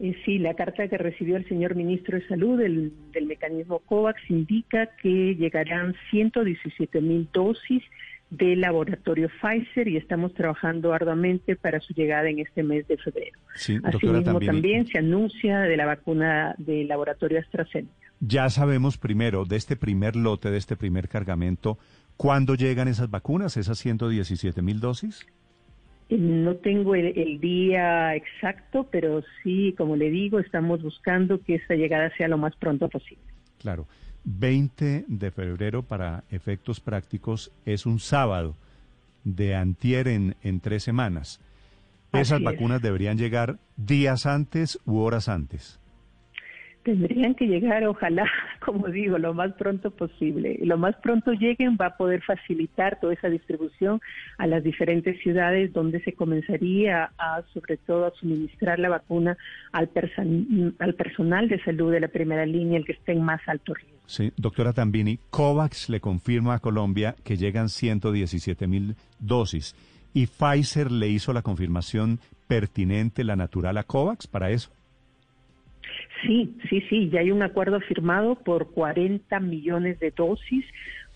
Eh, sí, la carta que recibió el señor ministro de Salud del, del mecanismo COVAX indica que llegarán 117 mil dosis del laboratorio Pfizer y estamos trabajando arduamente para su llegada en este mes de febrero. Sí, doctora Asimismo, Tambini. también se anuncia de la vacuna del laboratorio AstraZeneca. Ya sabemos primero de este primer lote, de este primer cargamento, ¿cuándo llegan esas vacunas, esas 117 mil dosis? No tengo el, el día exacto, pero sí, como le digo, estamos buscando que esta llegada sea lo más pronto posible. Claro, 20 de febrero para efectos prácticos es un sábado de antier en, en tres semanas. Esas Así es. vacunas deberían llegar días antes u horas antes. Tendrían que llegar, ojalá, como digo, lo más pronto posible. Lo más pronto lleguen va a poder facilitar toda esa distribución a las diferentes ciudades donde se comenzaría a, sobre todo, a suministrar la vacuna al, persan- al personal de salud de la primera línea, el que esté en más alto riesgo. Sí, doctora Tambini, COVAX le confirma a Colombia que llegan 117 mil dosis y Pfizer le hizo la confirmación pertinente, la natural a COVAX para eso. Sí, sí, sí, ya hay un acuerdo firmado por 40 millones de dosis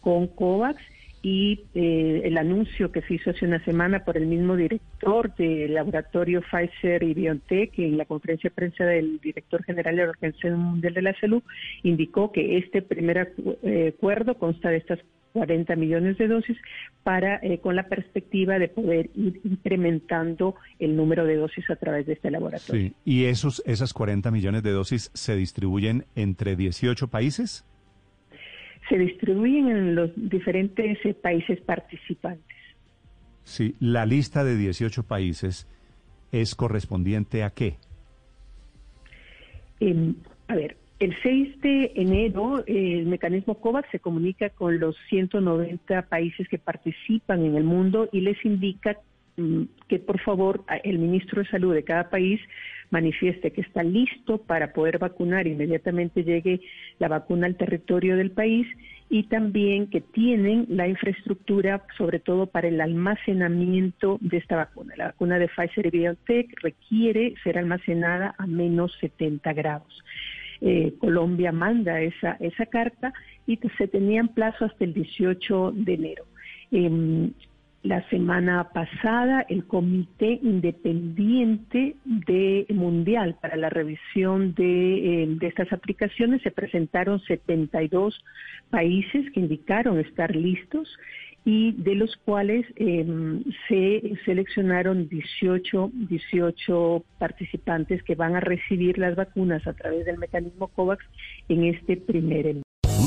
con COVAX y eh, el anuncio que se hizo hace una semana por el mismo director del laboratorio Pfizer y BioNTech en la conferencia de prensa del director general de la Organización Mundial de la Salud indicó que este primer eh, acuerdo consta de estas 40 millones de dosis para eh, con la perspectiva de poder ir incrementando el número de dosis a través de este laboratorio. Sí, y esos, esas 40 millones de dosis se distribuyen entre 18 países. se distribuyen en los diferentes eh, países participantes. Sí, la lista de 18 países es correspondiente a qué? Eh, a ver, el 6 de enero el mecanismo COVAX se comunica con los 190 países que participan en el mundo y les indica mm, que por favor el ministro de Salud de cada país manifieste que está listo para poder vacunar inmediatamente llegue la vacuna al territorio del país y también que tienen la infraestructura, sobre todo para el almacenamiento de esta vacuna. La vacuna de Pfizer y BioNTech requiere ser almacenada a menos 70 grados. Eh, Colombia manda esa, esa carta y se tenía en plazo hasta el 18 de enero. Em, la semana pasada, el Comité Independiente de Mundial para la revisión de, eh, estas aplicaciones se presentaron 72 países que indicaron estar listos y de los cuales eh, se seleccionaron 18, 18 participantes que van a recibir las vacunas a través del mecanismo COVAX en este primer envío.